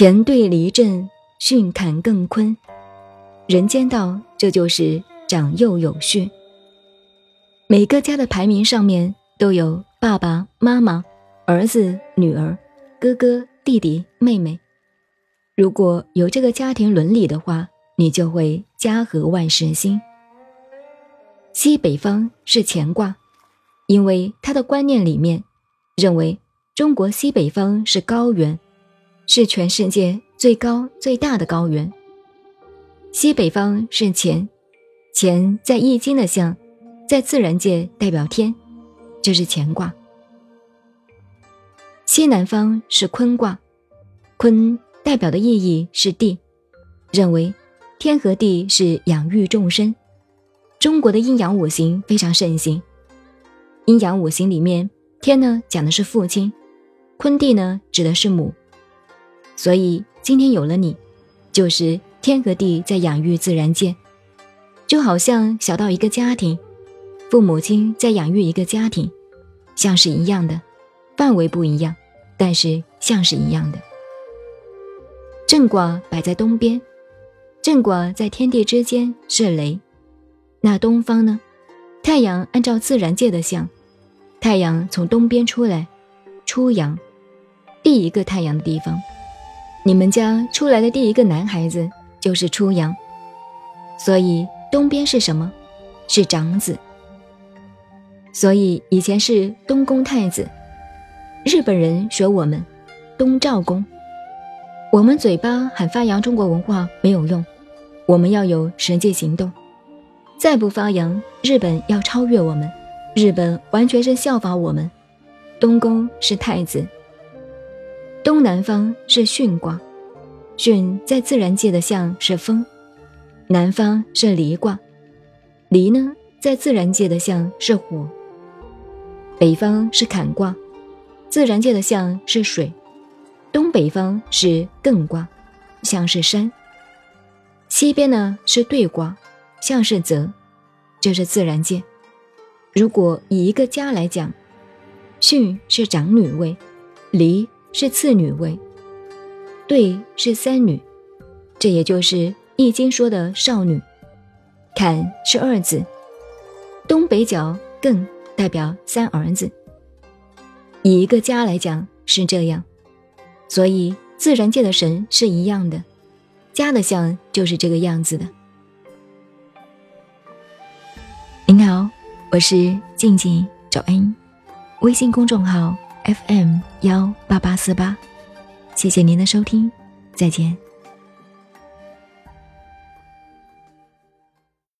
乾兑离震，巽坎艮坤，人间道这就是长幼有序。每个家的排名上面都有爸爸妈妈、儿子、女儿、哥哥、弟弟、妹妹。如果有这个家庭伦理的话，你就会家和万事兴。西北方是乾卦，因为他的观念里面认为中国西北方是高原。是全世界最高最大的高原。西北方是乾，乾在易经的象，在自然界代表天，这是乾卦。西南方是坤卦，坤代表的意义是地，认为天和地是养育众生。中国的阴阳五行非常盛行，阴阳五行里面，天呢讲的是父亲，坤地呢指的是母。所以今天有了你，就是天和地在养育自然界，就好像小到一个家庭，父母亲在养育一个家庭，像是一样的，范围不一样，但是像是一样的。正卦摆在东边，正卦在天地之间是雷，那东方呢？太阳按照自然界的象，太阳从东边出来，出阳，第一个太阳的地方。你们家出来的第一个男孩子就是初阳，所以东边是什么？是长子。所以以前是东宫太子。日本人学我们东赵公，我们嘴巴喊发扬中国文化没有用，我们要有实际行动。再不发扬，日本要超越我们，日本完全是效仿我们。东宫是太子。东南方是巽卦，巽在自然界的象是风；南方是离卦，离呢在自然界的象是火；北方是坎卦，自然界的象是水；东北方是艮卦，象是山；西边呢是兑卦，象是泽，这是自然界。如果以一个家来讲，巽是长女位，离。是次女位，对是三女，这也就是《易经》说的少女。坎是二子，东北角艮代表三儿子。以一个家来讲是这样，所以自然界的神是一样的，家的像就是这个样子的。您好，我是静静找恩，微信公众号。FM 幺八八四八，谢谢您的收听，再见。